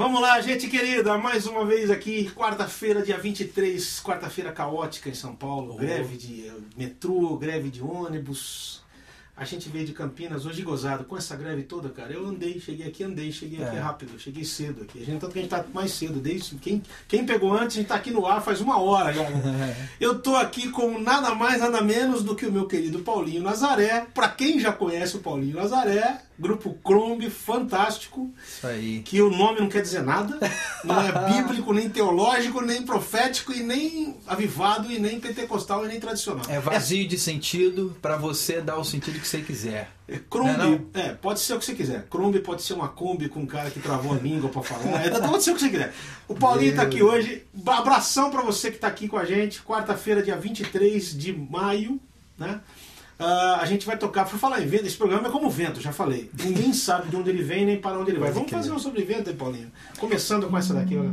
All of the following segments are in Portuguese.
Vamos lá, gente querida, mais uma vez aqui, quarta-feira, dia 23, quarta-feira caótica em São Paulo, greve de eh, metrô, greve de ônibus. A gente veio de Campinas hoje gozado com essa greve toda, cara. Eu andei, cheguei aqui, andei, cheguei aqui É. rápido, cheguei cedo aqui. A gente, tanto que a gente tá mais cedo, desde quem, quem pegou antes, a gente tá aqui no ar faz uma hora já. né? Eu tô aqui com nada mais, nada menos do que o meu querido Paulinho Nazaré. Pra quem já conhece o Paulinho Nazaré, grupo Chrome, fantástico Isso aí. que o nome não quer dizer nada, não é bíblico, nem teológico, nem profético, e nem avivado, e nem pentecostal, e nem tradicional. É vazio de sentido pra você dar o sentido que você quiser. É, Crumbe, Não é não? é, pode ser o que você quiser. Crumbe pode ser uma Kombi com um cara que travou a língua pra falar. É, pode ser o que você quiser. O Paulinho tá aqui hoje. Abração pra você que tá aqui com a gente. Quarta-feira, dia 23 de maio, né? Ah, a gente vai tocar, por falar em vento, esse programa é como vento, já falei. Ninguém sabe de onde ele vem nem para onde ele vai. Vamos fazer um sobre Paulinho. Começando com essa daqui, olha.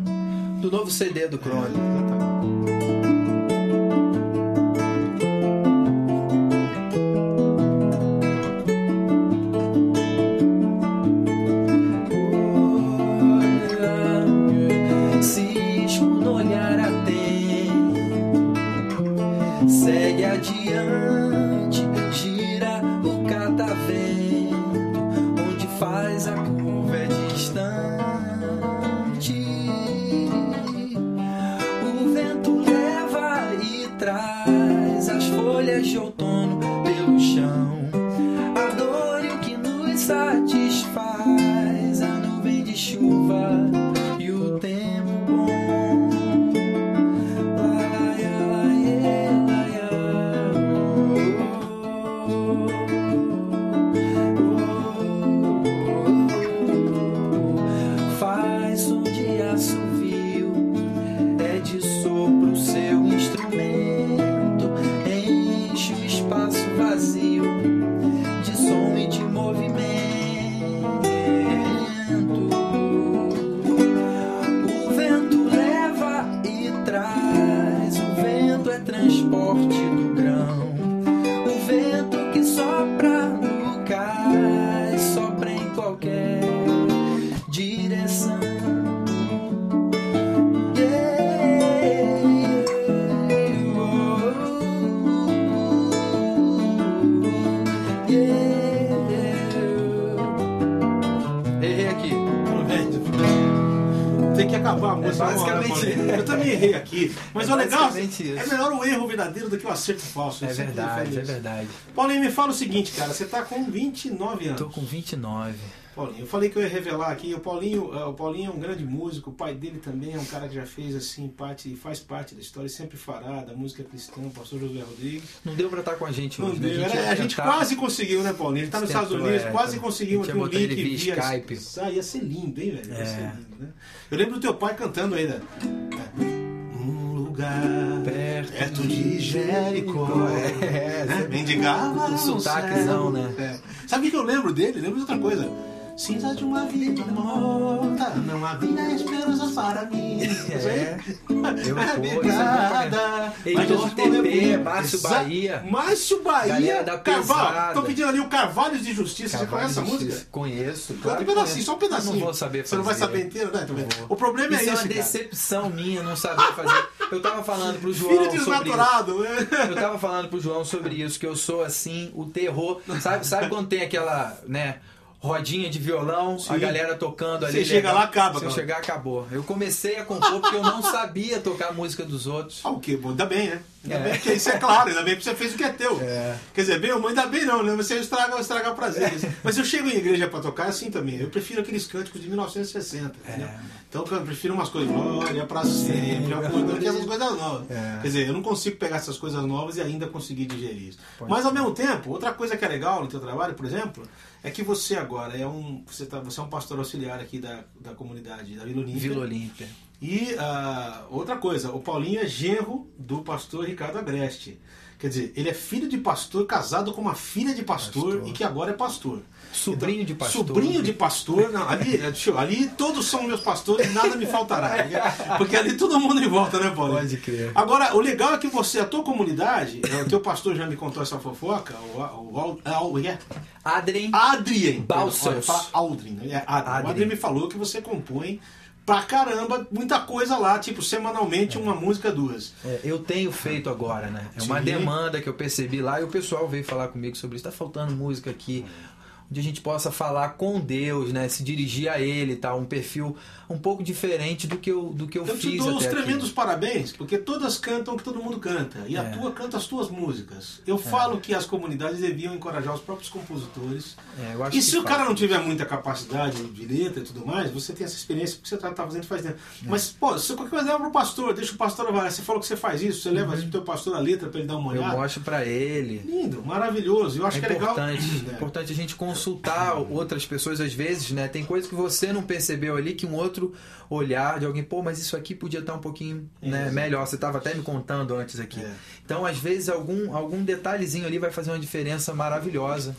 Do novo CD do Crone. Cisco Mas É o legal isso. é melhor o erro verdadeiro do que o acerto falso. É sempre verdade, é verdade. Paulinho, me fala o seguinte, cara. Você tá com 29 anos. Tô com 29. Paulinho, eu falei que eu ia revelar aqui. O Paulinho, eh, o Paulinho é um grande músico. O pai dele também é um cara que já fez assim parte, faz parte da história, sempre fará da música cristã. O pastor José Rodrigues. Não deu pra estar com a gente Não hoje. né? deu. Era- ia A gente quase conseguiu, né, Paulinho? Ele tá nos Estados Unidos, é, quase a aqui gente um link via Skype. Ah, ia ser lindo, hein, velho? Ia É. ser lindo, né? Eu lembro do teu pai cantando ainda. Lugar Perto perto de Jericó. É, né? Mendigava um sotaquezão, né? É. Sabe o que que eu lembro dele? Lembro de outra coisa. Cinza de uma vida morta, não havia esperanças para mim. É. Eu É vou, Obrigada. Heitor respondeu- Márcio Bahia. Márcio Bahia. Carvalho. Tô pedindo ali o Carvalhos de Justiça. Você conhece essa música? Conheço. Claro um pedacinho, conheço. só um pedacinho. Eu não vou saber fazer. Você não vai saber inteiro, né? O problema é Isso é esse, uma cara. decepção minha não saber fazer. Eu tava falando pro João Filho sobre isso. desnaturado. né? Eu tava falando pro João sobre isso, que eu sou assim, o terror. Sabe, sabe quando tem aquela, né, rodinha de violão, Sim. a galera tocando ali. Você chega legal. lá, acaba, Se eu chegar, acabou. Eu comecei a compor porque eu não sabia tocar a música dos outros. Ah, o quê? Bom, ainda bem, né? Ainda É. bem que isso é claro, ainda bem que você fez o que é teu. É. Quer dizer, bem ou mal, ainda bem não, né? Você estraga, estraga prazeres. Mas eu chego em igreja pra tocar é assim também. Eu prefiro aqueles cânticos de 1960, entendeu? Então eu prefiro umas coisas, glória pra sempre, acordando, que essas coisas novas. É. Quer dizer, eu não consigo pegar essas coisas novas e ainda conseguir digerir isso. Pode Mas ao mesmo tempo, outra coisa que é legal no teu trabalho, por exemplo, é que você agora é um. Você, tá, você é um pastor auxiliar aqui da, da comunidade da Vila Olímpia. Vila Olímpia. E ah, outra coisa, o Paulinho é genro do pastor Ricardo Agreste. Quer dizer, ele é filho de pastor, casado com uma filha de pastor, Pastor. e que agora é pastor. Sobrinho de pastor. Sobrinho de pastor. Não, ali, deixa eu- ali todos são meus pastores, nada me faltará. Porque ali todo mundo em volta, né, Paulinho? Pode crer. Agora, o legal é que você, a tua comunidade, é, o teu pastor já me contou essa fofoca, o, o, Al- Al- é? Adrien. Adrien. Olha, fala Aldrin. né? É Adrien. O Adrien. Adrien me falou que você compõe pra caramba, muita coisa lá, tipo, semanalmente uma música, duas. É, eu tenho feito agora, né? É uma Sim. demanda que eu percebi lá e o pessoal veio falar comigo sobre isso. Tá faltando música aqui. Onde a gente possa falar com Deus, né? Se dirigir a Ele tal. Um perfil um pouco diferente do que eu, do que eu, Eu te fiz dou os até aqui. tremendos parabéns, porque todas cantam o que todo mundo canta. E a É. tua canta as tuas músicas. Eu falo que as comunidades deviam encorajar os próprios compositores. É, eu E se o cara não tiver muita capacidade de letra e tudo mais, você tem essa experiência porque você tá, tá fazendo faz tempo. É. Mas, pô, se qualquer coisa leva pro pastor, deixa o pastor avaliar. Você falou que você faz isso, você leva pro teu pastor a letra pra ele dar uma Uhum. Eu olhada. mostro pra ele. Lindo, maravilhoso. Eu acho é que é legal. importante, É. importante a gente consultar outras pessoas às vezes, né? Tem coisas que você não percebeu ali que um outro olhar de alguém, pô, mas isso aqui podia estar um pouquinho né, melhor. Você estava até me contando antes aqui. É. Então, às vezes, algum, algum detalhezinho ali vai fazer uma diferença maravilhosa.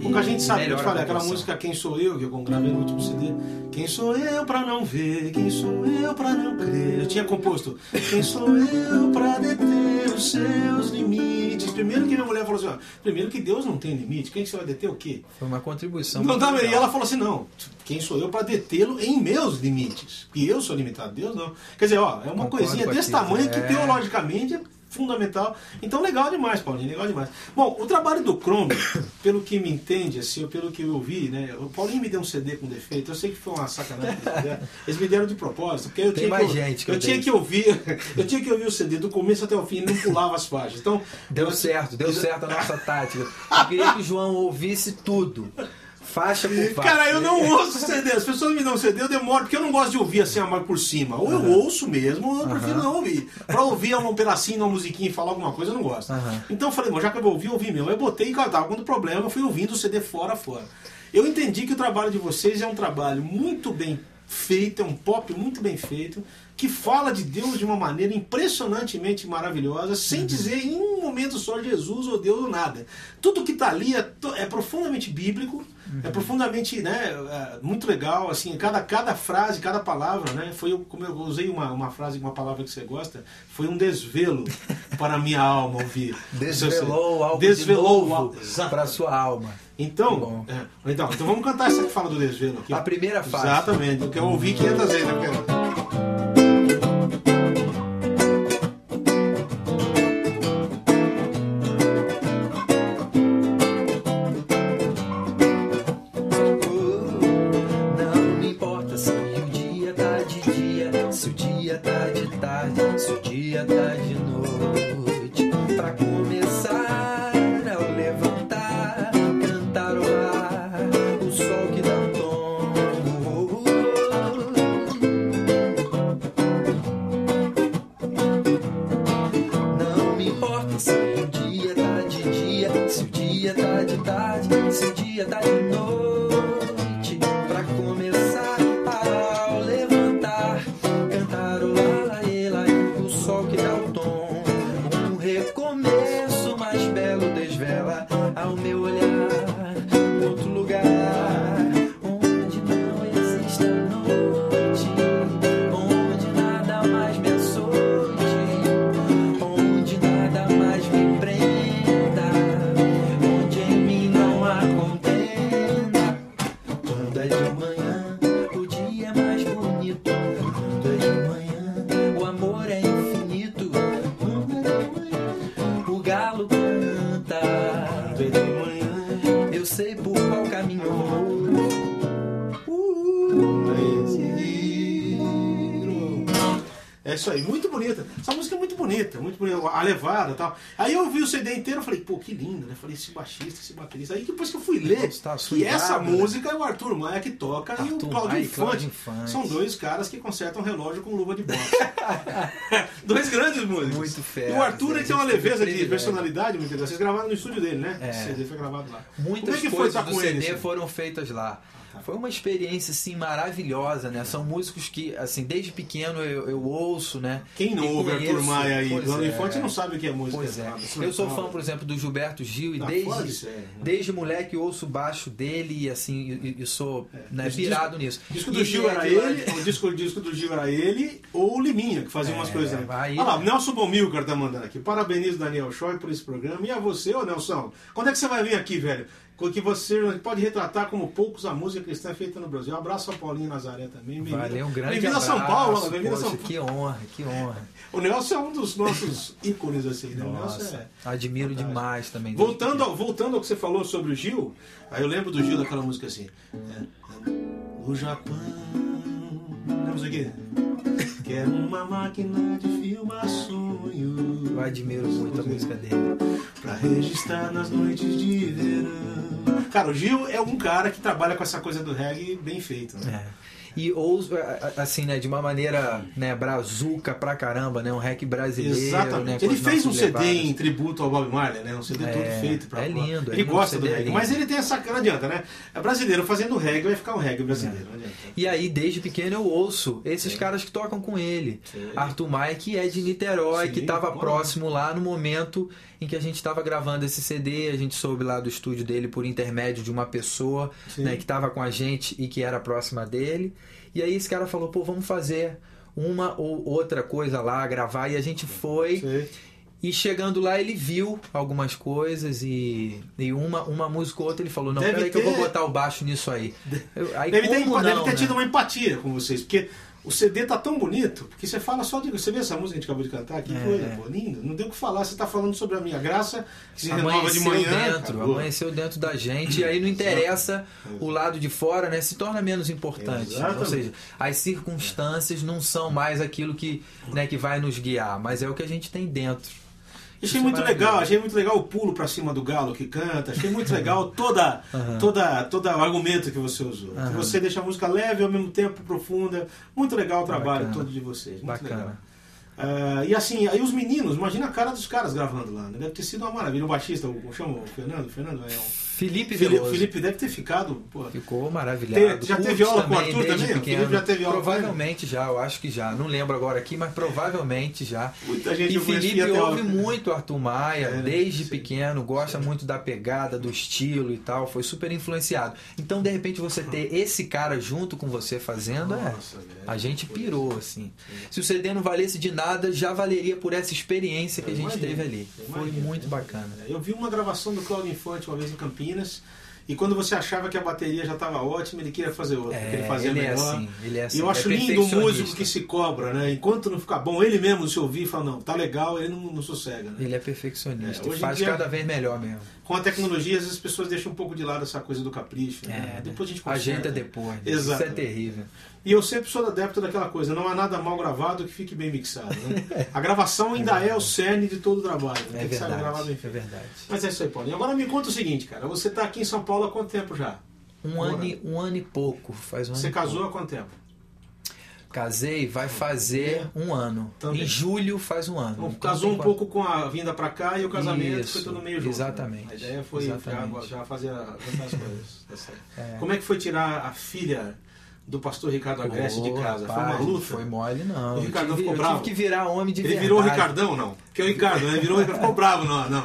Porque a gente sabe, eu te falei, aquela música Quem Sou Eu, que eu gravei no último CD. Quem sou eu pra não ver? Quem sou eu pra não crer? Eu tinha composto. Quem sou eu pra deter os seus limites? Primeiro que minha mulher falou assim: ó, primeiro que Deus não tem limite. Quem que você vai deter o quê? Foi uma contribuição. Não legal. e ela falou assim: não, quem sou eu pra detê-lo em meus limites? Porque eu sou limitado, Deus não. Quer dizer, ó, é uma Concordo coisinha desse aquilo. tamanho que É. teologicamente é fundamental. Então, legal demais, Paulinho, legal demais. Bom, o trabalho do Chrome, pelo que me entende, assim, pelo que eu vi, né? O Paulinho me deu um CD com defeito. Eu sei que foi uma sacanagem. eles me deram. Eles me deram de propósito, porque eu Tem tinha mais que, gente que eu eu tinha que ouvir, eu tinha que ouvir o CD do começo até o fim, não pulava as faixas. Então, Deu certo, deu certo a nossa tática. Eu queria que o João ouvisse tudo. Faixa por faixa. Cara, eu não ouço CD. As pessoas me dão CD, eu demoro, porque eu não gosto de ouvir assim, a mais por cima. Ou eu ouço mesmo, ou eu prefiro não ouvir. Pra ouvir um pedacinho, uma musiquinha e falar alguma coisa, eu não gosto. Então eu falei, bom, já que eu vou ouvir, eu ouvi mesmo. Eu botei e tava quando problema, eu fui ouvindo o CD fora fora. Eu entendi que o trabalho de vocês é um trabalho muito bem feito, é um pop muito bem feito, que fala de Deus de uma maneira impressionantemente maravilhosa, sem dizer em um momento só Jesus ou Deus ou nada. Tudo que está ali é, é profundamente bíblico, é profundamente, né, é, muito legal, assim, cada, cada frase, cada palavra, né, foi, como eu usei uma, uma frase, uma palavra que você gosta, foi um desvelo para a minha alma ouvir. Desvelou algo Desvelou de novo para sua alma. Então, é, então, então vamos cantar essa que fala do desvelo aqui. A primeira fase. Exatamente, eu ouvir 500 vezes, eu galo É isso aí, muito bonita. Essa música é muito bonita, muito bonita, a levada e tal. Aí eu vi o CD inteiro e falei, pô, que lindo, né? Falei, esse baixista, esse baterista. Aí depois que eu fui ler, Está que essa né? música é o Arthur Maia que toca e o Arthur Claudio e Infante. São dois caras que consertam relógio com luva de boxe. dois grandes músicos. Muito fera, E o Arthur tem uma teve leveza de personalidade muito legal. Vocês gravaram no estúdio dele, né? É. Esse CD foi gravado lá. Muitas Como é que foi coisas estar do com CD ele? assim? foram feitas lá. Foi uma experiência assim maravilhosa, né? São músicos que, assim, desde pequeno eu, eu ouço, né? Quem não E ouve Arthur conheço. Maia aí? Dona é. Infante não sabe o que é música. Pois é. Eu sou fã, por exemplo, do Gilberto Gil e Ah, desde, série, né? desde moleque eu ouço o baixo dele e assim, e, e sou né, Esse pirado nisso. O disco E do Gil é era ele, o disco, o disco do Gil era ele ou o Liminha, que fazia umas É, coisas ali. aí- Olha lá, o Nelson Bomilcar tá mandando aqui. Parabenizo Daniel Choi por esse programa. E a você, ô Nelson, quando é que você vai vir aqui, velho? Com que você pode retratar como poucos a música cristã é feita no Brasil. Um abraço ao Paulinho Nazaré também. Bem-vindo. Valeu, um grande Bem-vindo a. São Paulo, bem-vindo a São Paulo. Que honra, que honra. O Nelson é um dos nossos ícones, assim, né? O Nelson Nossa, é. admiro fantástico. demais também. Voltando ao, voltando ao que você falou sobre o Gil, aí eu lembro do Gil daquela música assim. é, o Japão. Isso aqui? Quero uma máquina de filmar sonhos. Eu admiro muito a música dele. Pra registrar nas noites de verão. Cara, o Gil é um cara que trabalha com essa coisa do reggae bem feito, né? É. E ouso, assim, né, de uma maneira, né, brazuca pra caramba, né, um rap brasileiro, né, Exatamente. com ele fez um CD em tributo ao Bob Marley, né? Um CD É, todo feito pra é lindo, é Ele lindo, gosta do é reggae. lindo. Mas ele tem essa. Não adianta, né? É brasileiro fazendo reggae, vai ficar um reggae brasileiro. Não adianta. E aí, desde pequeno, eu ouço esses caras que tocam com ele. Sim. Arthur Maia, que é de Niterói, Sim, que estava próximo lá no momento em que a gente estava gravando esse CD. A gente soube lá do estúdio dele por intermédio de uma pessoa Sim. né, que estava com a gente e que era próxima dele. E aí esse cara falou, pô, vamos fazer uma ou outra coisa lá, gravar. E a gente foi. Sei. E chegando lá, ele viu algumas coisas e, e uma, uma música ou outra ele falou: Não, Deve peraí que eu vou ter- botar o baixo nisso aí. Eu- aí Deve ter, como deve não, ter né? tido uma empatia com vocês, porque o CD tá tão bonito, porque você fala só de. Você vê essa música que a gente acabou de cantar? Que É. coisa, pô, lindo. Não deu o que falar, você tá falando sobre a minha graça, que se renova de Amanheceu manhã. dentro, amanheceu dentro da gente, e aí não interessa o lado de fora, né? Se torna menos importante. Exatamente. Ou seja, as circunstâncias não são mais aquilo que, né, que vai nos guiar, mas é o que a gente tem dentro. Achei Isso é muito maravilhoso. legal, achei muito legal o pulo pra cima do galo que canta, achei muito legal toda, Aham. toda, todo o argumento que você usou. Que Aham. você deixa a música leve ao mesmo tempo profunda. Muito legal o trabalho Bacana. todo de vocês. Muito Bacana. legal. Ah, e assim, aí os meninos, imagina a cara dos caras gravando lá, né? Deve ter sido uma maravilha. O baixista, o, chama o Fernando? Fernando é um. Felipe Veloso. Felipe deve ter ficado. Pô, Ficou maravilhado. Te- já Curtis teve aula com o também, Arthur desde também? Pequeno. Felipe já teve aula? Provavelmente já, eu acho que já. Não lembro agora aqui, mas provavelmente já. muita gente E Felipe ouve muito Arthur Maia, É, né? desde Sim. pequeno, gosta muito da pegada, do estilo e tal, foi super influenciado. Então, de repente, você ter esse cara junto com você fazendo, é. Nossa, velho. A gente pirou, assim. Se o CD não valesse de nada, já valeria por essa experiência que a Eu gente imagino, teve ali. Foi imagino. muito bacana. Eu vi uma gravação do Claudio Infante uma vez em Campinas. E quando você achava que a bateria já estava ótima, ele queria fazer outra, porque ele fazia ele é melhor. assim, ele é assim. E eu acho é lindo o músico que se cobra, né? Enquanto não ficar bom, ele mesmo se ouvir fala, não, tá legal, ele não, não sossega, né? Ele é perfeccionista. É, hoje faz dia- cada vez melhor mesmo. Com a tecnologia, às vezes as pessoas deixam um pouco de lado essa coisa do capricho. né? É, Depois a gente conserta. ajeita depois. né? Exato. Isso é terrível. E eu sempre sou adepto daquela coisa, não há nada mal gravado que fique bem mixado. Né? A gravação ainda é o cerne de todo o trabalho. né? É Tem que saber gravar verdade. É verdade. Mas é isso aí, Paulinho. Agora me conta o seguinte, cara. Você tá aqui em São Paulo há quanto tempo já? Um ano, e- um ano e pouco. Faz um Você casou pouco. há quanto tempo? Casei, vai fazer um ano. Também. Em julho faz um ano. Então, Então, casou um pouco com a vinda pra cá e o casamento Isso, foi tudo meio junto. né? exatamente, A ideia foi. Já, já fazer as coisas. Tá. É. Como é que foi tirar a filha do pastor Ricardo Agreste de casa? foi rapaz, uma luta? Foi mole, não. O Eu Ricardão tive, ficou bravo? tive que virar homem de Ele verdade. virou o Ricardão, não? Porque é o Ricardo, né? Virou, ficou bravo, não. não.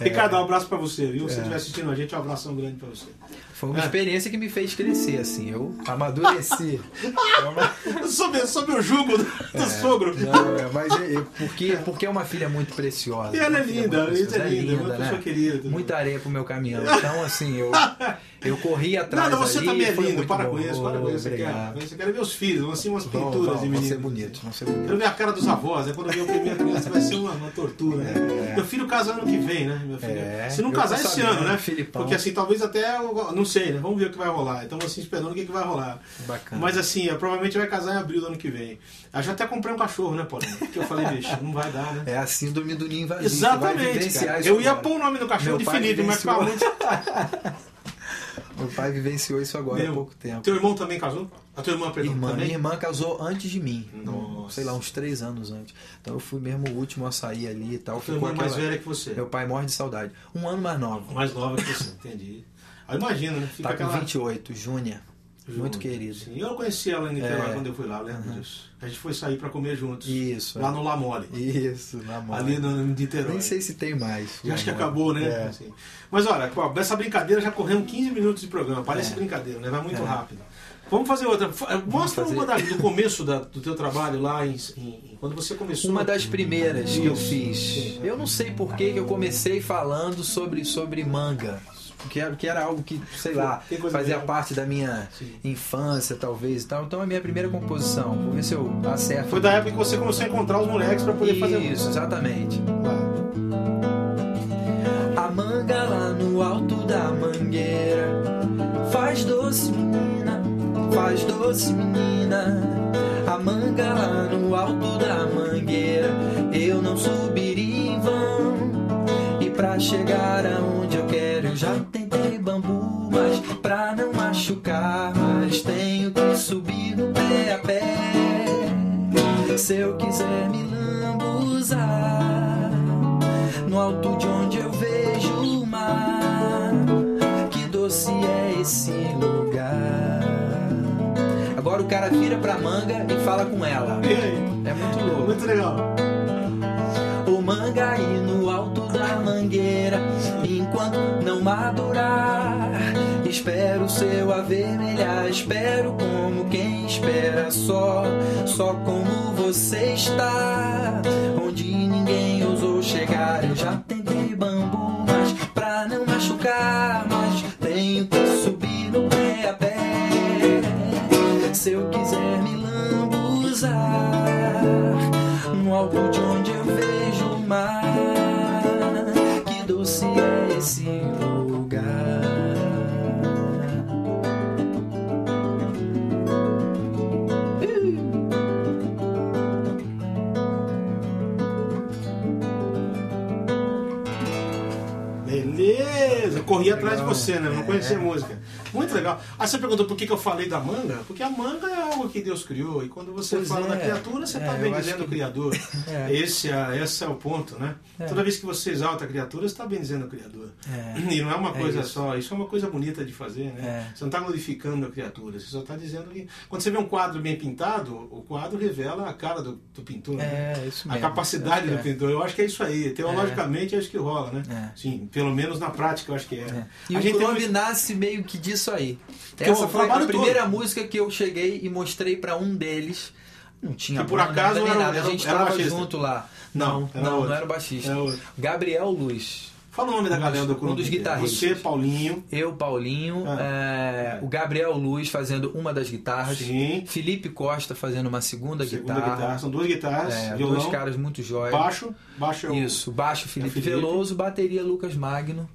É. Ricardo, um abraço pra você, viu? Se você estiver assistindo a gente, um abração grande pra você. Foi uma É. experiência que me fez crescer, assim. Eu amadureci. É Sob, sob o jugo do, do sogro. Não, é, mas é, é porque, porque é uma filha muito preciosa. E ela é linda, muito a Anitta é linda, uma pessoa querida, tudo. Muita areia pro meu caminhão. Então, assim, eu, eu corri atrás Nada, você ali, também é lindo, para bom. com isso, para com isso. Você quer, ver os filhos, assim, umas Vão, pinturas vão, de vão meninos. ser bonitos, vão ser bonitos. Quero ver a cara dos avós, né? Quando eu ver a primeira criança vai ser uma, uma tortura. né? Meu filho casa ano que vem, né? Meu filho. É, Se não casar esse ano, né? Filipão. Porque assim, talvez até. eu- Não sei, né? Vamos ver o que vai rolar. Estamos assim esperando o que, que vai rolar. Bacana. Mas assim, provavelmente vai casar em abril do ano que vem. Eu já até comprei um cachorro, né, Paulinho? Porque eu falei, bicho, não vai dar, né? É a síndrome do ninho vai Exatamente, cara. Eu ia pôr o nome do cachorro Meu de Felipe, mas vivenciou- Meu pai vivenciou isso agora há Meu, pouco tempo. Teu irmão também casou? A tua irmã, perdão, Irmã, também? minha irmã casou antes de mim. Nossa. Sei lá, uns três anos antes. Então eu fui mesmo o último a sair ali e tal. Tua irmã mais aquela- velha que você. Meu pai morre de saudade. Um ano mais nova. Mais nova que você, entendi. Aí imagina, né? Fica Tá com aquela. 28, Júnia. Muito Junto. querido. Sim, eu conheci ela em Niterói É. quando eu fui lá, lembro disso. A gente foi sair pra comer juntos. Isso. Lá é. no La Mole. Isso, mão. Ali no, no Niterói. Nem sei se tem mais. Eu acho que acabou, né? É. Assim. Mas olha, pô, dessa brincadeira já corremos 15 minutos de programa. Parece É. brincadeira, né? Vai muito É. rápido. Vamos fazer outra. Fa- Mostra fazer. uma da- do começo da- do teu trabalho lá em, em- quando você começou. Uma das primeiras que eu fiz. Eu não sei por que que eu comecei falando sobre, sobre manga. Que era, que era algo que, sei lá, fazia parte da minha Sim. infância, talvez e tal. Então é a minha primeira composição. Vou ver se eu acerto. Foi da época que você começou a encontrar os moleques pra poder fazer Isso, exatamente. A manga lá no alto da mangueira Faz doce menina, faz doce menina A manga lá no alto da mangueira Eu não subiria em vão E pra chegar aonde eu quero Eu já tentei bambu Mas pra não machucar Mas tenho que subir no pé a pé Se eu quiser me lambuzar no alto de onde eu vejo o mar. Que doce é esse lugar. Agora o cara vira pra manga e fala com ela. É muito louco. Muito legal. Mangueira, enquanto não madurar. Espero seu avermelhar, espero como quem espera só, só como você está. Onde ninguém ousou chegar, eu já tentei bambu, mas pra não machucar, Corri atrás de você, né? Eu não É. conhecia a música. Muito legal. Aí você perguntou por que, que eu falei da manga? Porque a manga é algo que Deus criou. E quando você Pois fala é. da criatura, você É, está eu bendizendo acho que- o Criador. É. Esse, é, esse é o ponto, né? É. Toda vez que você exalta a criatura, você está bendizendo o Criador. É. E não é uma É coisa isso. só, isso é uma coisa bonita de fazer, né? É. Você não está glorificando a criatura, você só está dizendo que. Quando você vê um quadro bem pintado, o quadro revela a cara do, do pintor. né? É, isso A mesmo. capacidade Eu do acho pintor. Eu acho que é isso aí. Teologicamente é isso que rola, né? É. Sim, pelo menos na prática eu acho que é. é. E a o gente tem Chrome um- nasce meio que disso aí. Que Essa foi a primeira todo. música que eu cheguei e mostrei pra um deles. Não tinha Que por banda, acaso nem era nada. era a gente era tava junto lá. Não, Não, era não, não era o baixista. Era. Gabriel Luz. Fala o nome da galera do um dos guitarristas. Você, Paulinho. Eu, Paulinho, Ah. é, o Gabriel Luz fazendo uma das guitarras, Sim. Felipe Costa fazendo uma segunda, Segunda guitarra, guitarra. São duas guitarras, É, violão, dois caras muito jóias. baixo. Baixo é o Isso, baixo Felipe, Felipe. Veloso, bateria Lucas Magno.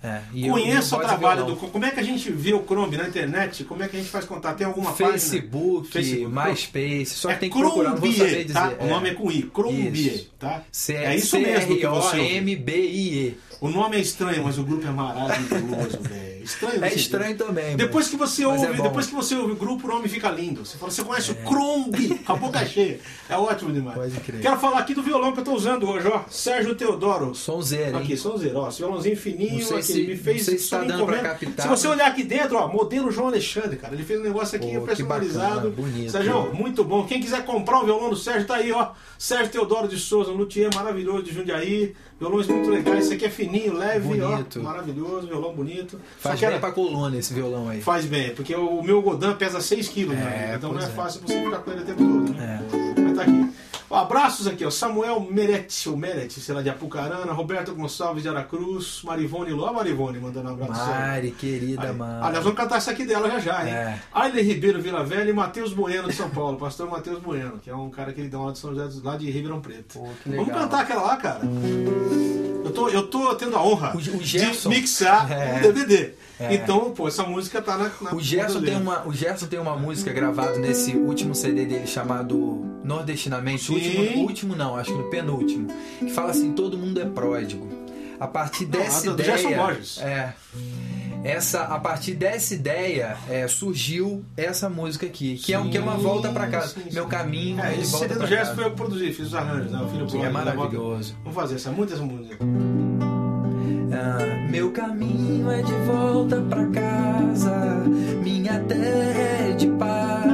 É, Conheça o trabalho do. Como é que a gente vê o Chrome na internet? Como é que a gente faz contato? Tem alguma página? Facebook, Facebook. MySpace, só é que tem que procurar, não vou Crombie, saber dizer. tá? O nome é com I, Crombie, tá? C É isso mesmo que você ouviu. C-R-O-M-B-I-E. O nome é estranho, mas o grupo é maravilhoso, velho. Estranho É estranho também. mas- Depois que você mas ouve, é depois que você ouve o grupo, o nome fica lindo. Você fala, você conhece o Crombie, com a boca cheia. É ótimo demais. Pode crer. Quero falar aqui do violão que eu tô usando hoje, ó. Sérgio Teodoro. Sonzeira, hein? Aqui, sonzeiro, ó. Esse violãozinho fininho aqui. se- me fez se tá dando pra captar, Se você mas- olhar aqui dentro, ó, modelo João Alexandre, cara. Ele fez um negócio aqui Pô, personalizado. bacana, bonito. Sérgio, muito bom. Quem quiser comprar um violão do Sérgio, tá aí, ó. Sérgio Teodoro de Souza, um luthier maravilhoso de Jundiaí. Violões muito legais. Esse aqui é fininho, leve, Bonito. ó. Maravilhoso, violão bonito. Faz Que bem era- pra coluna esse violão aí. Faz bem, porque o, meu Godin pesa 6 quilos, É, né? então não é, é. fácil você ficar com ele o tempo todo, né? É. Mas tá aqui. Ó, abraços aqui, ó. Samuel Meretti, ou Meretti, sei lá, de Apucarana, Roberto Gonçalves de Aracruz, Marivone Ló, Marivone mandando um abraço. Mari, querida Aí. Mari. Aliás, vamos cantar essa aqui dela já já, hein? É. Ailen Ribeiro Vila Velha e Matheus Bueno de São Paulo, pastor Matheus Bueno, que é um cara que ele dá uma de São José lá de Ribeirão Preto. Pô, Vamos cantar aquela lá, cara. Eu tô, eu tô tendo a honra O- o de mixar É. um DVD. É. Então, pô, essa música tá na. na O Gerson, dele. tem uma, o Gerson tem uma música gravada nesse último CD dele chamado Nordestinamente. Sim. Último, último não, acho que no penúltimo. Que fala assim: todo mundo é pródigo. A partir dessa Ah, do ideia. Gerson Borges. É. Essa, a partir dessa ideia é, surgiu essa música aqui, que, é, um- que é uma Sim, volta pra casa. sim, sim. Meu caminho É, de esse CD do Gerson foi eu que produzi, fiz os arranjos, né? O filho Sim, é volta. maravilhoso. Vamos fazer essa, muito essa meu caminho é de volta pra casa, minha terra é de paz,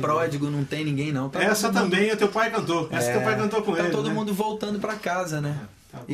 pródigo, não tem ninguém não. Tá Essa mundo- também, o teu pai cantou. Essa É, teu pai cantou com tá ele. todo né? mundo voltando pra casa, né?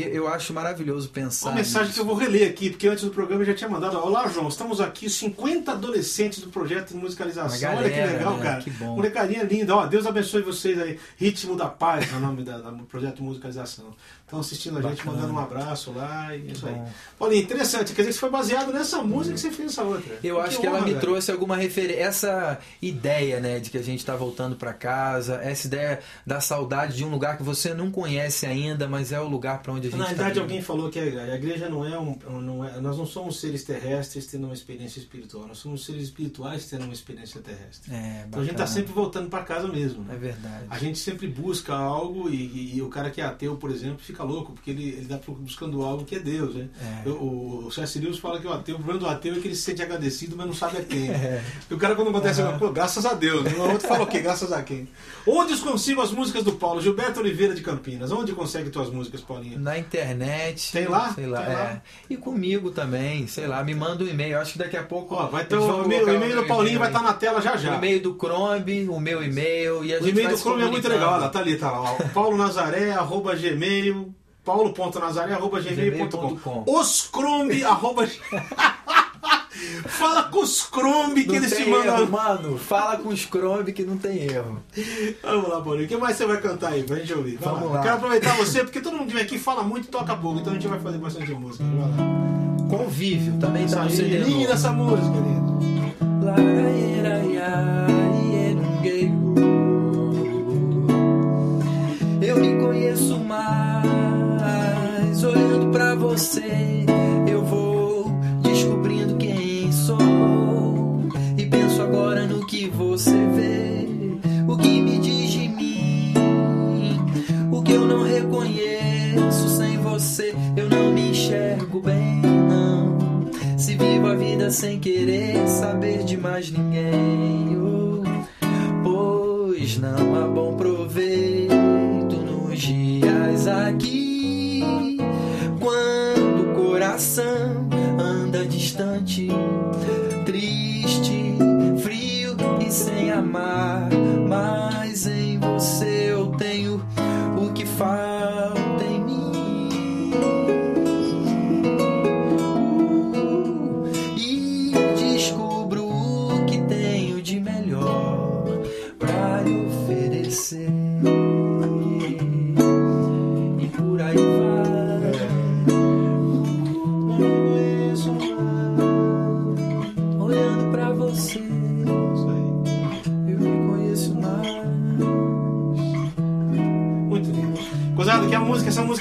Tá bom. E eu acho maravilhoso pensar. Uma mensagem que nisso. eu vou reler aqui, porque antes do programa eu já tinha mandado. Olá, João, estamos aqui, 50 adolescentes do projeto de musicalização. Uma Olha que galera, legal, né? cara. Que bom. Molecadinha linda. Ó, Deus abençoe vocês aí. Ritmo da Paz é o nome da- do projeto de musicalização. Estão assistindo a gente, Bacana. mandando um abraço lá e é isso aí. Paulinho, interessante. Quer dizer que foi baseado nessa música que você fez essa outra. Eu acho que ela honra, me velho. trouxe alguma referência. Essa ideia, né, de que a gente tá voltando pra casa, essa ideia da saudade de um lugar que você não conhece ainda, mas é o lugar pra onde a gente Na tá verdade, indo. alguém falou que a a igreja não é um. Não é, nós não somos seres terrestres tendo uma experiência espiritual, nós somos seres espirituais tendo uma experiência terrestre. É, Então a gente está sempre voltando para casa mesmo. né? É verdade. A gente sempre busca algo e, e- e o cara que é ateu, por exemplo, fica louco, porque ele está buscando algo que é Deus. Né? É. O, o, C.S. Lewis fala que o ateu, o problema do ateu é que ele se sente agradecido, mas não sabe a quem. É. E o cara, quando acontece alguma coisa, graças a Deus. né? O outro fala o quê? Graças a quem? Onde consigo as músicas do Paulo? Gilberto Oliveira de Campinas. Onde consegue tuas músicas, Paulinho? Na internet. Tem lá? Sei lá. Tem lá? é. E comigo também, sei lá, me manda um e-mail. Acho que daqui a pouco. Ó, vai ter o, e-mail- e-mail do Paulinho vai estar na tela já já. O e-mail do Chrome, o meu e-mail. E a O e-mail do Chrome é muito legal, tá ali, tá lá. Paulo Nazaré, arroba gmail, paulo.nazaré, arroba gmail.com. Gmail.com. Os Chrome, arroba... Fala com os Chrome que Não eles te mandam. erro, mano. Fala com os Chrome que não tem erro. Vamos lá, Paulinho. O que mais você vai cantar aí pra gente ouvir? Vai Vamos lá. Eu Quero aproveitar você, porque todo mundo que vem aqui fala muito e toca pouco, então a gente vai fazer bastante música. Vai lá. Convívio também tá no CD linda essa música, lindo. Eu me conheço mais olhando pra você. Eu não reconheço sem você. Eu não me enxergo bem, não. Se vivo a vida sem querer saber de mais ninguém. oh pois não há bom proveito nos dias aqui. Quando o coração anda distante, triste, frio e sem amar,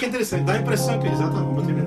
música é interessante. Dá a impressão que. Exatamente,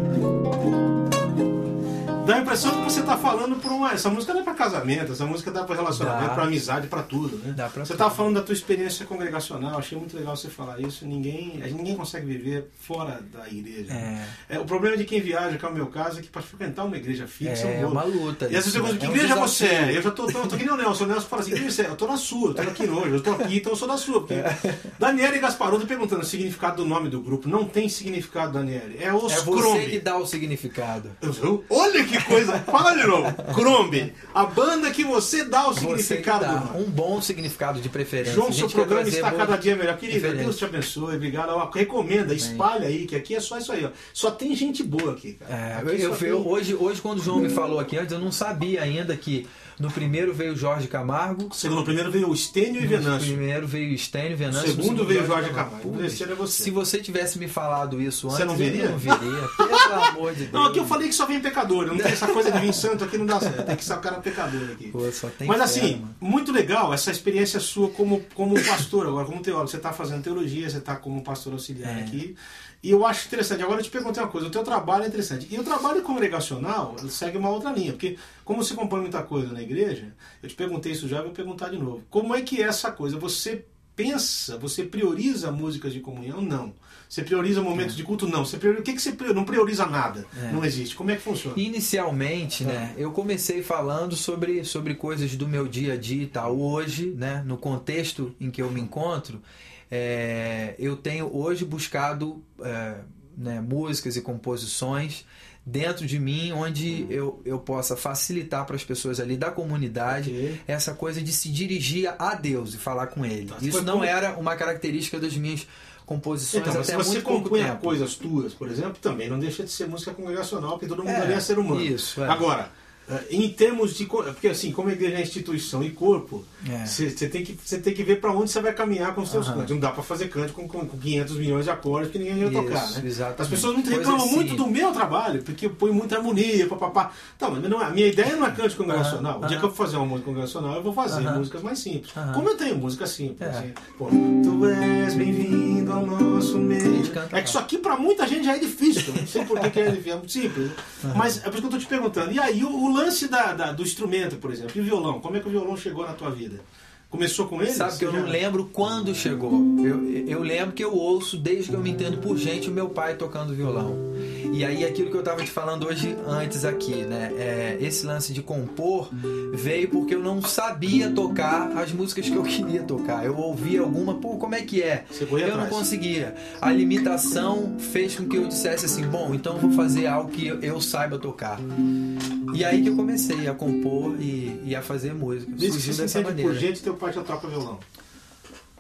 impressão que você tá falando por uma. Essa música não é pra casamento, essa música dá pra relacionamento, pra amizade, pra tudo, né? Dá pra você tudo. tava falando da tua experiência congregacional, achei muito legal você falar isso. Ninguém, ninguém consegue viver fora da igreja. É. É, o problema de quem viaja, que é o meu caso, é que para frequentar uma igreja fixa É um rolo. uma luta. E às vezes eu né? que É um igreja você é? Eu já tô, tô, tô que nem o Nelson. O Nelson fala assim, igreja você é? Eu tô na sua, eu tô aqui hoje, eu tô aqui, então eu sou da sua. Porque... Daniela e Gasparotto perguntando o significado do nome do grupo. Não tem significado, Daniela. É os É você que dá o significado. Eu- Olha que coisa coisa. Fala de novo. Crombe, a banda que você dá o Você significado dá um bom significado de preferência. João, seu programa está cada dia melhor. Querida, diferença. Deus te abençoe. Obrigado. Ó, recomenda, espalha aí, que aqui é só isso aí. Ó. Só tem gente boa aqui, cara. É, Aqui eu, eu- tem- hoje, hoje, quando o João me falou aqui antes, eu não sabia ainda que no primeiro veio Jorge Camargo, Segundo, primeiro veio o Estênio e no Venâncio. primeiro veio O Venâncio, no segundo veio Jorge Camargo. Pô, O terceiro é você. Se você tivesse me falado isso antes, Você não veria? eu não veria. Pelo amor de Deus. Não, aqui eu falei que só vem pecador. Não tem essa coisa de vir santo aqui, não dá certo. Tem que ser o cara pecador aqui. Pô, Mas fera, assim, mano. muito legal essa experiência sua como, como pastor agora, como teólogo. Você está fazendo teologia, você está como pastor auxiliar É. aqui. E eu acho interessante. Agora eu te perguntei uma coisa: o teu trabalho é interessante. E o trabalho congregacional segue uma outra linha. Porque, como você compõe muita coisa na igreja, eu te perguntei isso já, vou perguntar de novo. Como é que é essa coisa? Você pensa, você prioriza músicas de comunhão? Não. Você prioriza momentos de culto? Não. Você prioriza, o que, que você prioriza? Não prioriza nada. É. Não existe. Como é que funciona? Inicialmente, né, eu comecei falando sobre, sobre coisas do meu dia a dia e tal. Hoje, né, no contexto em que eu me encontro, é, eu tenho hoje buscado é, né, músicas e composições dentro de mim onde eu, eu possa facilitar para as pessoas ali da comunidade Ok. essa coisa de se dirigir a Deus e falar com Ele. Tá. Isso não como- era uma característica das minhas composições Então, se até você muito pouco compõe coisas tuas, por exemplo, também não deixa de ser música congregacional, porque todo mundo É, ali é ser humano. isso, é. Agora, em termos de. Porque assim, como a igreja é instituição e corpo, É. você tem, que, você tem que ver para onde você vai caminhar com os seus Aham. cantos. Não dá para fazer canto com, com, com 500 milhões de acordes que ninguém ia tocar, Isso, né? exatamente. As pessoas muito reclamam muito simples. do meu trabalho, porque eu ponho muita harmonia, papapá. Então, não é, a minha ideia não é canto congregacional. Aham, O dia aham. que eu for fazer uma música congregacional, eu vou fazer Aham. músicas mais simples. Como eu tenho música simples. É. assim, pô, tu és bem-vindo ao nosso meio. É que isso aqui pra muita gente já é difícil. Não sei por que é difícil, é muito simples. Mas é por isso que eu tô te perguntando. E aí, o, o lance da, da- do instrumento, por exemplo, e o violão? Como é que o violão chegou na tua vida? Começou com ele? Sabe que eu não lembro quando chegou. Eu, eu lembro que eu ouço, desde que eu me entendo por gente, o meu pai tocando violão. E aí aquilo que eu estava te falando hoje antes aqui, né? É, esse lance de compor veio porque eu não sabia tocar as músicas que eu queria tocar. Eu ouvia alguma, pô, como é que é? Você eu não atrás. conseguia. A limitação fez com que eu dissesse assim, bom, então eu vou fazer algo que eu, eu saiba tocar. E aí que eu comecei a compor e, e a fazer música. Desde que Surgiu você se dessa maneira. por gente, teu pai já toca violão.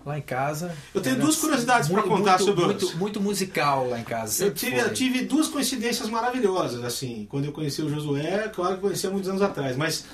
Lá em casa. Eu tenho duas curiosidades muito- contar muito, sobre muito, os- muito musical lá em casa. Eu tive, eu tive duas coincidências maravilhosas, assim. Quando eu conheci o Josué, claro que eu conheci há muitos anos atrás, mas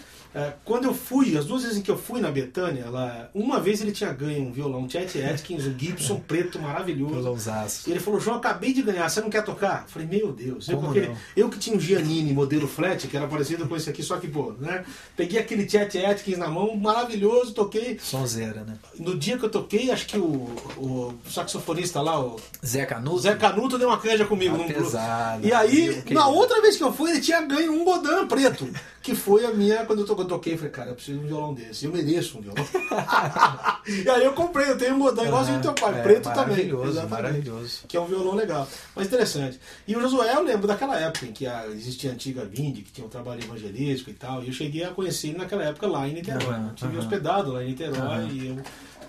quando eu fui, as duas vezes em que eu fui na Betânia, lá, uma vez ele tinha ganho um violão Chet Atkins, um Gibson preto maravilhoso. Violãozaço. E ele falou, João, acabei de ganhar, você não quer tocar? Eu falei, meu Deus. Eu, porque eu que tinha um Giannini modelo flat, que era parecido com esse aqui, só que, pô, né? Peguei aquele Chet Atkins na mão, maravilhoso, toquei. Sonzeira, né? No dia que eu toquei, acho que o, o saxofonista lá, o Zé Canuto? Zé Canuto deu uma canja comigo. Num- pesado. E aí, na outra vez que eu fui, ele tinha ganho um Godan preto. Que foi a minha, quando eu to- eu toquei, falei, cara, eu preciso de um violão desse. Eu mereço um violão. e aí eu comprei, eu tenho um Godan igualzinho do teu pai, É, preto também. maravilhoso, Exatamente. maravilhoso. Que é um violão legal. Mas interessante. E o Josué, eu lembro daquela época em que a, existia a antiga Vinde, que tinha um trabalho evangelístico e tal. E eu cheguei a conhecer ele naquela época lá em Niterói. Aham, eu tive aham. hospedado lá em Niterói Aham. e eu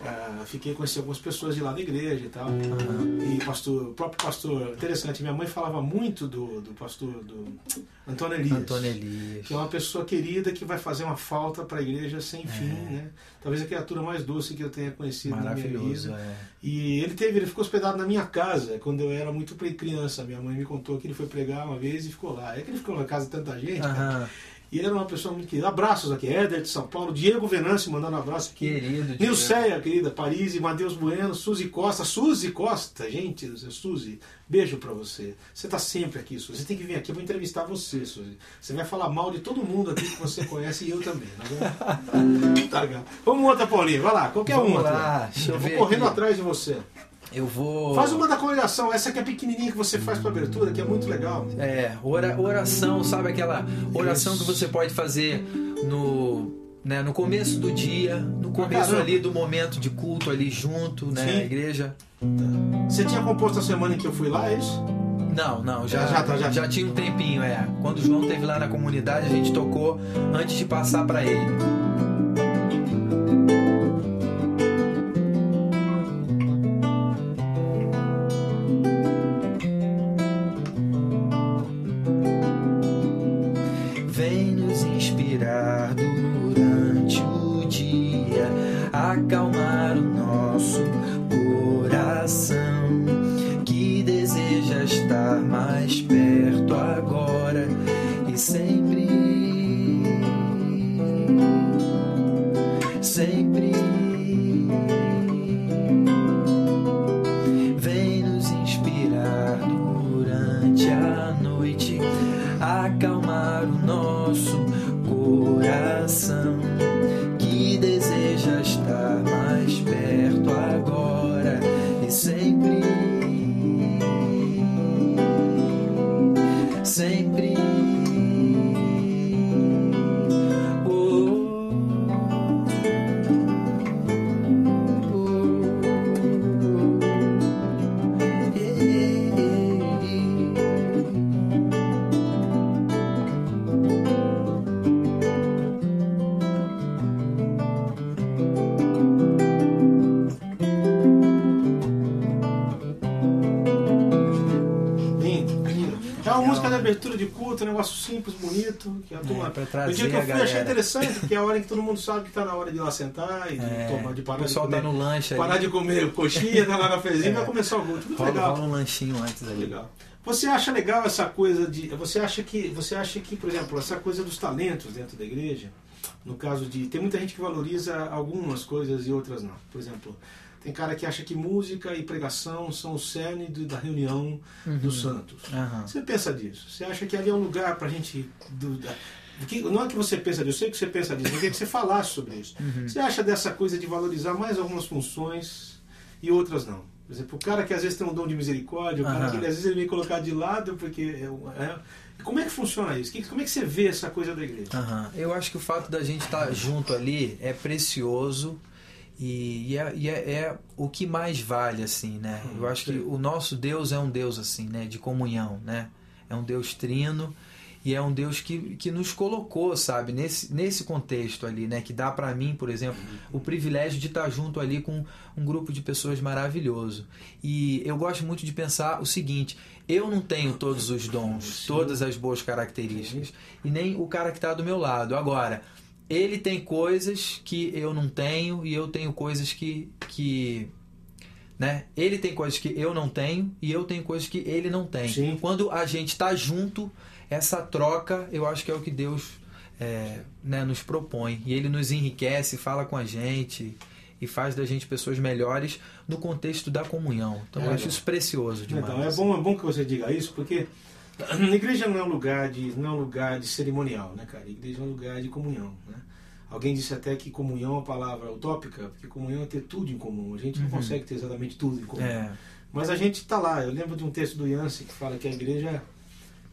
ah, fiquei a conhecer algumas pessoas de lá da igreja e tal. Aham. E pastor, o próprio pastor, interessante, minha mãe falava muito do, do pastor do Antônio Elias. Antônio Elias. Que é uma pessoa querida que vai fazer uma falta para a igreja sem fim, né? Talvez a criatura mais doce que eu tenha conhecido na minha vida. é. E ele teve, ele ficou hospedado na minha casa quando eu era muito criança. Minha mãe me contou que ele foi pregar uma vez e ficou lá. É que ele ficou na casa de tanta gente, cara. E ele era uma pessoa muito querida. Abraços aqui, Éder de São Paulo, Diego Venâncio mandando abraço aqui. Querido. Nilceia, querida, Paris, Matheus Bueno, Suzy Costa. Suzy Costa, gente, Suzy, beijo pra você. Você tá sempre aqui, Suzy. Você tem que vir aqui, eu vou entrevistar você, Suzy. Você vai falar mal de todo mundo aqui que você conhece e eu também. Tá, bom? tá legal. Vamos outra, Paulinho, vai lá, qualquer Vamos uma. lá, eu vou correndo aqui. atrás de você. Eu vou. Faz uma da congregação, essa que é pequenininha que você faz pra abertura, que é muito legal. É, ora- oração, sabe aquela oração Isso. que você pode fazer no, né, no começo do dia, no começo caramba. ali do momento de culto ali junto, né, Sim. na igreja. Você tinha composto a semana em que eu fui lá, é isso? Não, não, já, Já tá, já. tinha um tempinho, é. Quando o João esteve lá na comunidade, a gente tocou antes de passar para ele. Sempre. A pra o trazer dia que eu a fui, achei galera. interessante, porque é a hora em que todo mundo sabe que está na hora de ir lá sentar e de, É, tomar, de o parar de pessoal comer. tá no lanche parar de comer coxinha, tá lá na cafezinho, É. vai começar o culto. Muito Rola, legal. rola um lanchinho antes ali. Legal. Você acha legal essa coisa de. Você acha que, você acha que, por exemplo, essa coisa dos talentos dentro da igreja, no caso de. Tem muita gente que valoriza algumas coisas e outras não. Por exemplo, tem cara que acha que música e pregação são o cerne do- da reunião dos santos. Aham. Você pensa disso? Você acha que ali é um lugar pra gente. do- da- que- não é que você pensa disso, eu sei que você pensa disso, eu queria que você falasse sobre isso. Uhum. Você acha dessa coisa de valorizar mais algumas funções e outras não? Por exemplo, o cara que às vezes tem um dom de misericórdia, o cara que às vezes ele vem colocado de lado porque. É, um- é- como é que funciona isso? Como é que você vê essa coisa da igreja? Aham. Eu acho que o fato da gente estar junto ali é precioso e, é, é- é o que mais vale, assim, né? Eu acho que o nosso Deus é um Deus, assim, né? De comunhão, né? É um Deus trino e é um Deus que, que nos colocou, sabe? Nesse, nesse contexto ali, né? Que dá pra mim, por exemplo, o privilégio de estar junto ali com um grupo de pessoas maravilhoso. E eu gosto muito de pensar o seguinte: eu não tenho todos os dons, todas as boas características, e nem o cara que está do meu lado. Agora, ele tem coisas que eu não tenho e eu tenho coisas que. que né? Ele tem coisas que eu não tenho e eu tenho coisas que ele não tem. Sim. Quando a gente está junto, essa troca, eu acho que é o que Deus é, né, nos propõe. E ele nos enriquece, fala com a gente e faz da gente pessoas melhores no contexto da comunhão. Então É eu acho isso precioso demais. Então, é bom, é bom que você diga isso, porque a igreja não é um lugar de, não é um lugar de cerimonial, né, cara? A igreja é um lugar de comunhão, né? Alguém disse até que comunhão é uma palavra utópica, porque comunhão é ter tudo em comum. A gente não Uhum. consegue ter exatamente tudo em comum. É, Mas a gente está lá. Eu lembro de um texto do Yancey que fala que a igreja,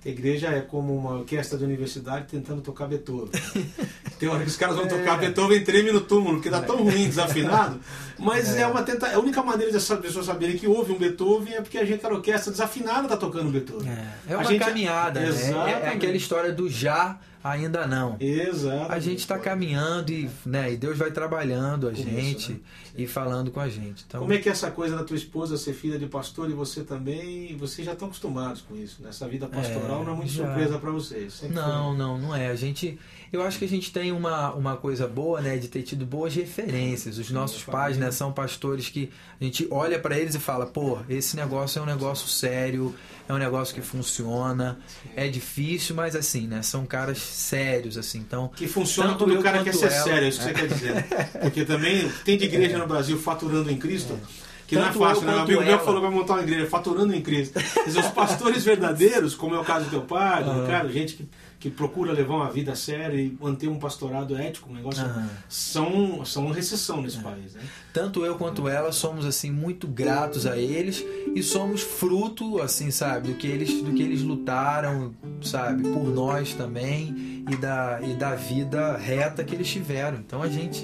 a igreja é como uma orquestra de universidade tentando tocar Beethoven. Tem hora que os caras vão É. tocar Beethoven treme no túmulo, porque tá tão ruim, desafinado. Mas é, uma tenta... a única maneira das pessoas saberem que houve um Beethoven é porque a gente, a orquestra desafinada, tá tocando Beethoven. é, é A uma gente- caminhada, né? É- É, aquela história do já, ainda não. Exato. A gente está caminhando e, né, e Deus vai trabalhando a gente né? e falando com a gente. Então, Como é que é essa coisa da tua esposa ser filha de pastor e você também? Vocês já estão acostumados com isso, né? Essa vida pastoral É, não é muito já. surpresa para vocês. Não, não, não é. A gente, eu acho que a gente tem uma, uma coisa boa, né, de ter tido boas referências. Os nossos pais, né, são pastores que a gente olha para eles e fala, pô, esse negócio é um negócio sério, é um negócio que funciona, é difícil, mas assim, né, são caras sérios, assim. Então, Que funciona quando o cara quer ser ela. sério, é isso que você quer dizer. né? Porque também tem de igreja no Brasil faturando em Cristo. Que não é fácil, né? Quanto amigo meu falou que vai montar uma igreja faturando em Cristo. Dizer, os pastores verdadeiros, como é o caso do teu pai, do Aham. Ricardo, gente que, que procura levar uma vida séria e manter um pastorado ético, um negócio, Aham. são, são uma recessão nesse país, né? tanto eu quanto ela somos assim muito gratos a eles e somos fruto assim sabe do que eles do que eles lutaram sabe por nós também e da e da vida reta que eles tiveram então a gente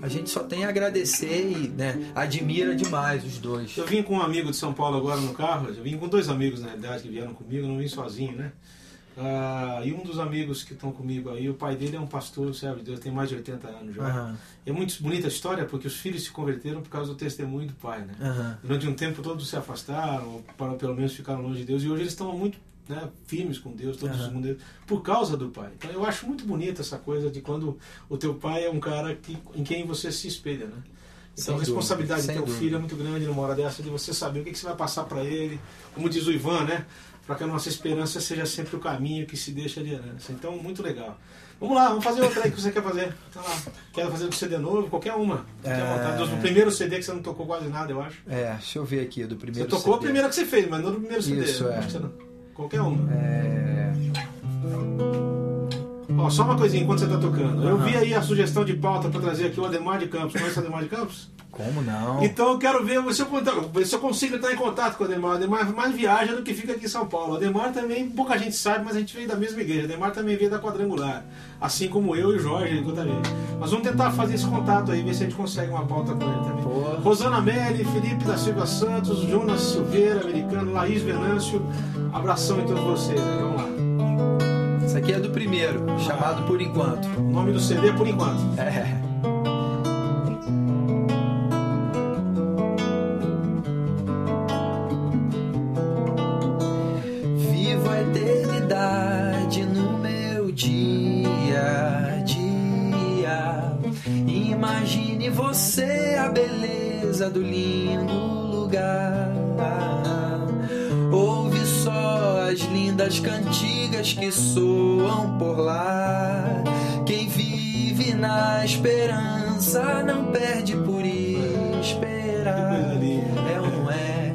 a gente só tem a agradecer e né, admira demais os dois Eu vim com um amigo de São Paulo agora no carro, eu vim com dois amigos na realidade que vieram comigo, não vim sozinho, né? Ah, e um dos amigos que estão comigo aí, o pai dele é um pastor, servo de Deus, tem mais de 80 anos já. Aham, É muito bonita a história porque os filhos se converteram por causa do testemunho do pai, né? aham. Durante um tempo todos se afastaram, para, pelo menos ficaram longe de Deus, e hoje eles estão muito né, firmes com Deus, todos com Deus, por causa do pai. Então eu acho muito bonita essa coisa de quando o teu pai é um cara que, em quem você se espelha, né? Então a responsabilidade dúvida, de ter sem um filho é muito grande numa hora dessa, de você saber o que, que você vai passar para ele, como diz o Ivan, né? Para que a nossa esperança seja sempre o caminho que se deixa de herança. Então, muito legal. Vamos lá, vamos fazer outra aí que você quer fazer. Tá lá. Quer fazer um CD novo? Qualquer uma. Fique à É. vontade. Do primeiro CD que você não tocou quase nada, eu acho. É, deixa eu ver aqui, do Você primeiro tocou a CD. primeira que você fez, mas não do primeiro CD. Isso, é. você não- Qualquer uma. É, Ó, só uma coisinha enquanto você tá tocando. Eu vi aí a sugestão de pauta para trazer aqui o Ademar de Campos. Conhece o Ademar de Campos? como não? Então eu quero ver se eu, se consigo entrar em contato com o Ademar. O Ademar mais viaja do que fica aqui em São Paulo. O Ademar também, pouca gente sabe, mas a gente veio da mesma igreja. O Ademar também veio da quadrangular. Assim como eu e o Jorge, que eu também. Mas vamos tentar fazer esse contato aí, ver se a gente consegue uma pauta com ele também. Pô. Rosana Melli, Felipe da Silva Santos, Jonas Silveira, americano, Laís Venâncio. Abração em todos vocês. Né? Vamos lá. Isso aqui é do primeiro, chamado Por Enquanto. O nome do CD por enquanto. É. Vivo a eternidade no meu dia a dia. Imagine você a beleza do lindo lugar. Ouve só as lindas cantigas que soam por lá. Quem vive na esperança não perde por esperar. É ou não é?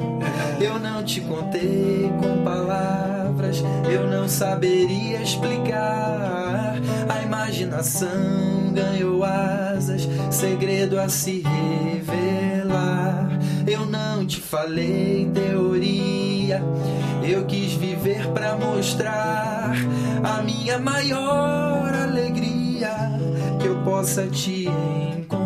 Eu não te contei com palavras, eu não saberia explicar. A imaginação ganhou asas, segredo a se revelar. Eu não te falei teoria, eu quis viver pra mostrar a minha maior alegria que eu possa te encontrar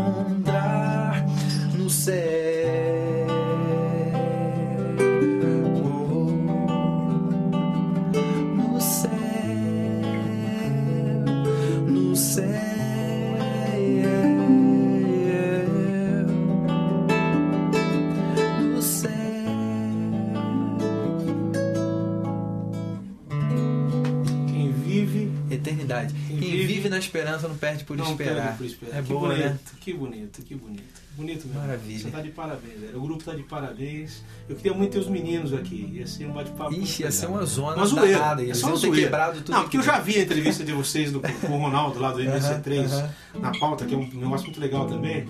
vive- vive na esperança não perde por não esperar. perde por esperar. É que boa, bonito, né? Que bonito, que bonito. Bonito mesmo. Maravilha. Você tá de parabéns, velho. O grupo tá de parabéns. Eu queria muito ter os meninos aqui. Ia ser um bate-papo. Ixi, ia ser uma zona Uma zoeira. danada. É só uma zoeira. quebrado tudo. Não, porque eu já vi a entrevista de vocês do, com o Ronaldo lá do MC3 aham. na pauta, que é um negócio muito legal também.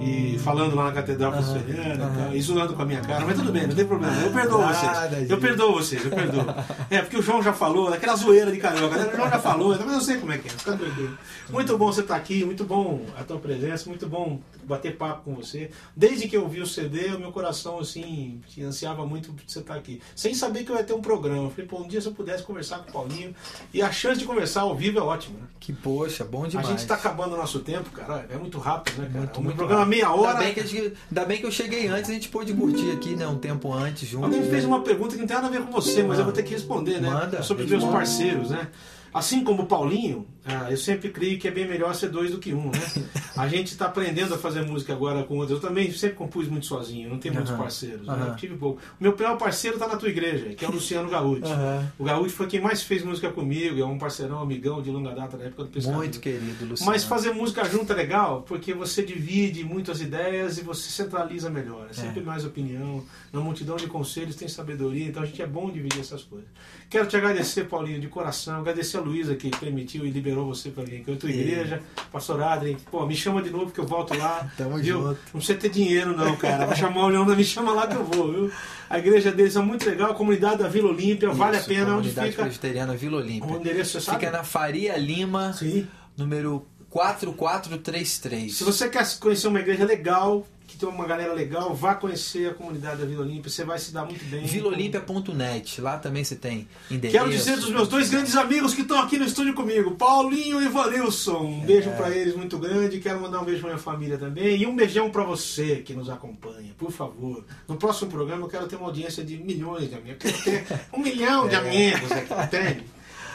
E falando lá na Catedral Presbiteriana aham. e tal, e zoando com a minha cara. Mas tudo bem, não tem problema. Eu perdoo Nada, vocês. gente. Eu perdoo vocês, eu perdoo. É, porque o João já falou, daquela zoeira de carioca. né? O João já falou, mas eu sei como é que é. Fica tranquilo. Muito bom você estar aqui, muito bom a tua presença, muito bom bater papo com você. Desde que eu vi o CD, o meu coração, assim, ansiava muito por você estar aqui. Sem saber que eu ia ter um programa. Eu falei, pô, um dia se eu pudesse conversar com o Paulinho. E a chance de conversar ao vivo é ótima, né? Que poxa, bom demais. A gente está acabando o nosso tempo, cara. É muito rápido, né, cara? Muito, um muito programa rápido. meia hora. Ainda bem, que gente- ainda bem que eu cheguei antes, a gente pôde curtir aqui, né? Um tempo antes, juntos. Alguém fez né? uma pergunta que não tem nada a ver com você, mas eu vou ter que responder, né? Manda, Sobre os meus parceiros, né? Assim como o Paulinho, ah, eu sempre creio que é bem melhor ser dois do que um, né? A gente está aprendendo a fazer música agora com outros. Eu também sempre compus muito sozinho, não tenho muitos Aham. parceiros. né? Aham. Eu tive pouco. O meu pior parceiro está na tua igreja, que é o Luciano Gaúcho. Aham. O Gaúcho foi quem mais fez música comigo, é um parceirão, amigão de longa data da época do pescador. Muito querido, Luciano. Mas fazer música junto é legal, porque você divide muitas ideias e você centraliza melhor. É sempre É. mais opinião. Na multidão de conselhos tem sabedoria, então a gente é bom dividir essas coisas. Quero te agradecer, Paulinho, de coração. Agradecer a Luísa que permitiu e liberou você para vir aqui. Eu tua E- igreja, pastor Adrien. Pô, me chama de novo que eu volto lá. Tamo viu? junto. Não precisa ter dinheiro, não, cara. Vai chamar o Leão, me chama lá que eu vou, viu? A igreja deles é muito legal, a comunidade da Vila Olímpia, vale a Isso, pena. Onde Comunidade fica? Presbiteriana Vila Olímpia. O endereço, você sabe? Fica na Faria Lima, Sim. número 4433. Se você quer conhecer uma igreja legal, que tem uma galera legal, vá conhecer a comunidade da Vila Olímpia, você vai se dar muito bem. VilaOlímpia.net, lá também você tem endereço. Quero dizer dos meus dois grandes amigos que estão aqui no estúdio comigo, Paulinho e Vanilson. Um beijo pra eles muito grande. Quero mandar um beijo pra minha família também. E um beijão pra você que nos acompanha, por favor. No próximo programa eu quero ter uma audiência de milhões de amigos. Eu quero ter um milhão de amigos aqui, entende?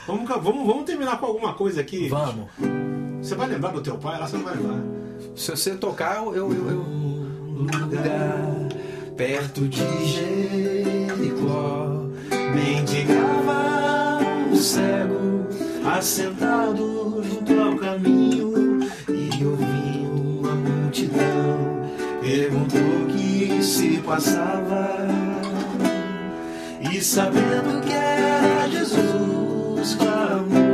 Vamos, vamos, vamos terminar com alguma coisa aqui. Vamos. Você vai lembrar do teu pai? Lá você não vai lembrar. Se você tocar, eu, eu, eu- lugar perto de Jericó. Mendigava o cego, assentado junto ao caminho, e ouvindo a multidão, perguntou o que se passava. E sabendo que era Jesus, clamou.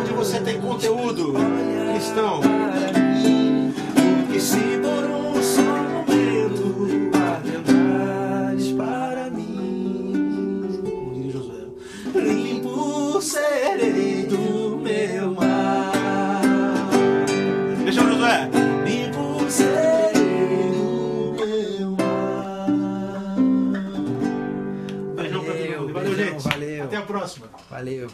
Onde você tem conteúdo cristão. Valeu!